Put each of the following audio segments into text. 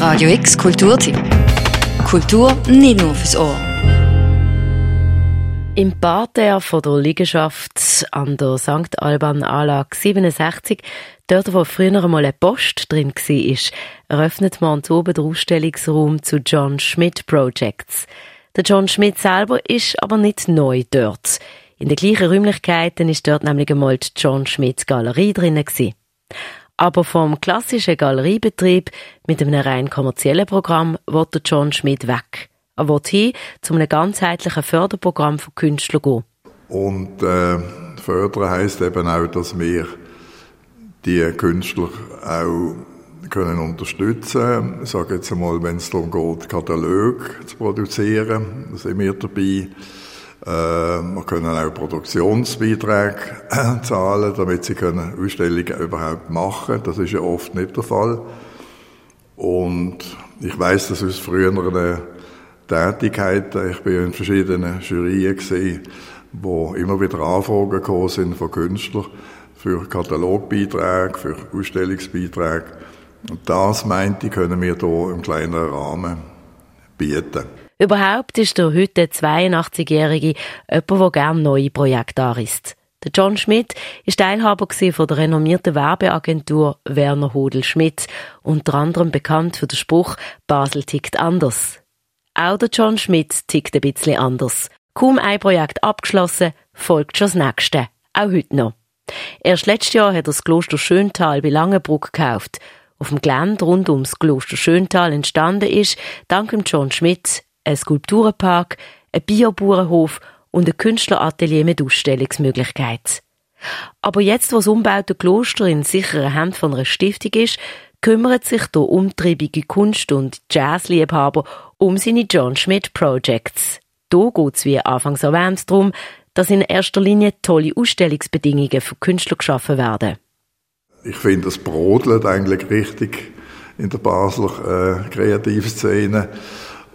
Radio X Kulturtipp. Kultur nicht nur fürs Ohr. Im Parterre von der Liegenschaft an der St. Alban Anlage 67, dort wo früher einmal eine Post drin war, eröffnet man oben den Ausstellungsraum zu John Schmidt Projects. Der John Schmidt selber ist aber nicht neu dort. In den gleichen Räumlichkeiten ist dort nämlich einmal die John Schmidt Galerie drin. Aber vom klassischen Galeriebetrieb mit einem rein kommerziellen Programm der John Schmidt weg. Er will hin zu einem ganzheitlichen Förderprogramm für Künstler gehen. Und äh, fördern heisst eben auch, dass wir die Künstler auch können unterstützen. Ich sage jetzt einmal, wenn es darum geht, Katalog zu produzieren, sind wir dabei. Äh, wir können auch Produktionsbeiträge zahlen, damit sie können Ausstellungen überhaupt machen. Das ist ja oft nicht der Fall. Und ich weiß, dass aus früheren Tätigkeiten, ich bin in verschiedenen Jurien gesehen, wo immer wieder Anfragen gekommen sind von Künstlern für Katalogbeiträge, für Ausstellungsbeiträge. Und das meinte können wir hier im kleineren Rahmen bieten. Überhaupt ist der heute 82-Jährige jemand, der gerne neue Projekte anrisst. Der John Schmidt ist Teilhaber von der renommierten Werbeagentur Werner Hodel Schmidt, unter anderem bekannt für den Spruch Basel tickt anders. Auch der John Schmidt tickt ein bisschen anders. Kaum ein Projekt abgeschlossen, folgt schon das nächste. Auch heute noch. Erst letztes Jahr hat er das Kloster Schöntal bei Langenbruck gekauft. Auf dem Gelände rund ums Kloster Schöntal entstanden ist, dank dem John Schmidt, ein Skulpturenpark, ein Biobauernhof und ein Künstleratelier mit Ausstellungsmöglichkeit. Aber jetzt, wo das umbaute Kloster in sicherer Hand von einer Stiftung ist, kümmert sich der umtriebige Kunst- und Jazzliebhaber um seine John Schmidt Projects. Hier geht es, wie anfangs erwähnt, darum, dass in erster Linie tolle Ausstellungsbedingungen für Künstler geschaffen werden. Ich finde, es brodelt eigentlich richtig in der Basler äh, Kreativszene.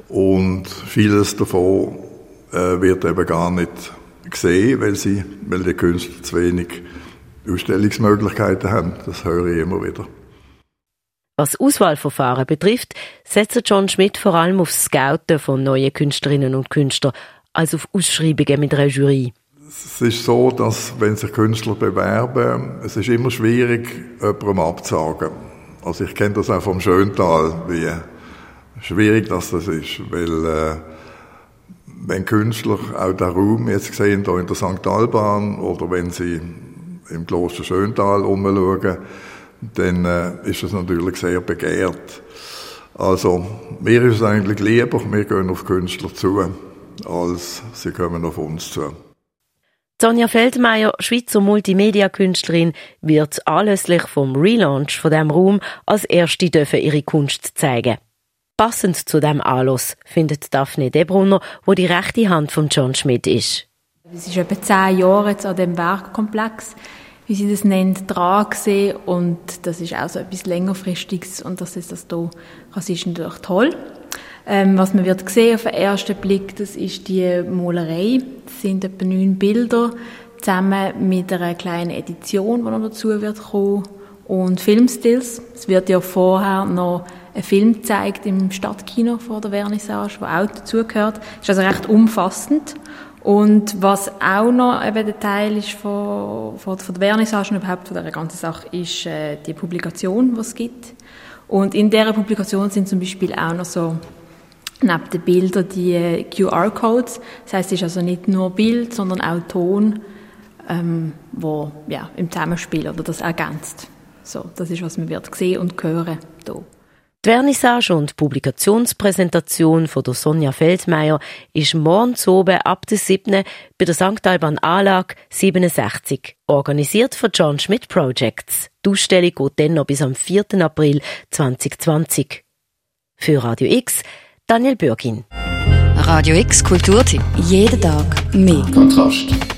Und vieles davon äh, wird eben gar nicht gesehen, weil, sie, weil die Künstler zu wenig Ausstellungsmöglichkeiten haben. Das höre ich immer wieder. Was Auswahlverfahren betrifft, setzt John Schmidt vor allem auf Scouten von neuen Künstlerinnen und Künstlern, als auf Ausschreibungen mit einer Jury. Es ist so, dass wenn sich Künstler bewerben, es ist immer schwierig, jemandem abzusagen. Also ich kenne das auch vom Schöntal, wie schwierig dass das ist, weil äh, wenn Künstler auch den Raum jetzt sehen, hier in der St. Alban oder wenn sie im Kloster Schöntal umschauen, dann äh, ist es natürlich sehr begehrt. Also mir ist es eigentlich lieber, wir gehen auf Künstler zu, als sie kommen auf uns zu. Sonja Feldmeier, Schweizer Multimedia-Künstlerin, wird anlässlich vom Relaunch von dem Raum als erste dürfen ihre Kunst zeigen. Passend zu dem Anlass findet Daphne Debrunner, wo die rechte Hand von John Schmidt ist. Es ist etwa zehn Jahre jetzt an dem Werkkomplex, wie sie das nennt, dran gesehen und das ist auch so etwas längerfristiges und dass es das hier kann, ist natürlich toll. Ähm, was man wird sehen auf den ersten Blick, das ist die Malerei. Das sind etwa neun Bilder zusammen mit einer kleinen Edition, die noch dazu wird kommen und Filmstills. Es wird ja vorher noch ein Film gezeigt im Stadtkino vor der Vernissage, der auch dazugehört. Ist also recht umfassend. Und was auch noch eben der Teil ist von, von, von der Vernissage und überhaupt von der ganzen Sache, ist äh, die Publikation, die es gibt. Und in dieser Publikation sind zum Beispiel auch noch so neben den Bildern die äh, QR-Codes. Das heißt, es ist also nicht nur Bild, sondern auch Ton, ähm, wo ja im Zusammenspiel oder das ergänzt. So, das ist was man wird sehen und hören hier. Die Vernissage und Publikationspräsentation von der Sonja Feldmeier ist morgen oben ab der 7. bei der St. Alban Anlage 67, organisiert von John Schmidt Projects. Die Ausstellung geht dann noch bis am 4. April 2020. Für Radio X, Daniel Bürgin. Radio X Kulturtipp. Jeden Tag mehr. Kontrast.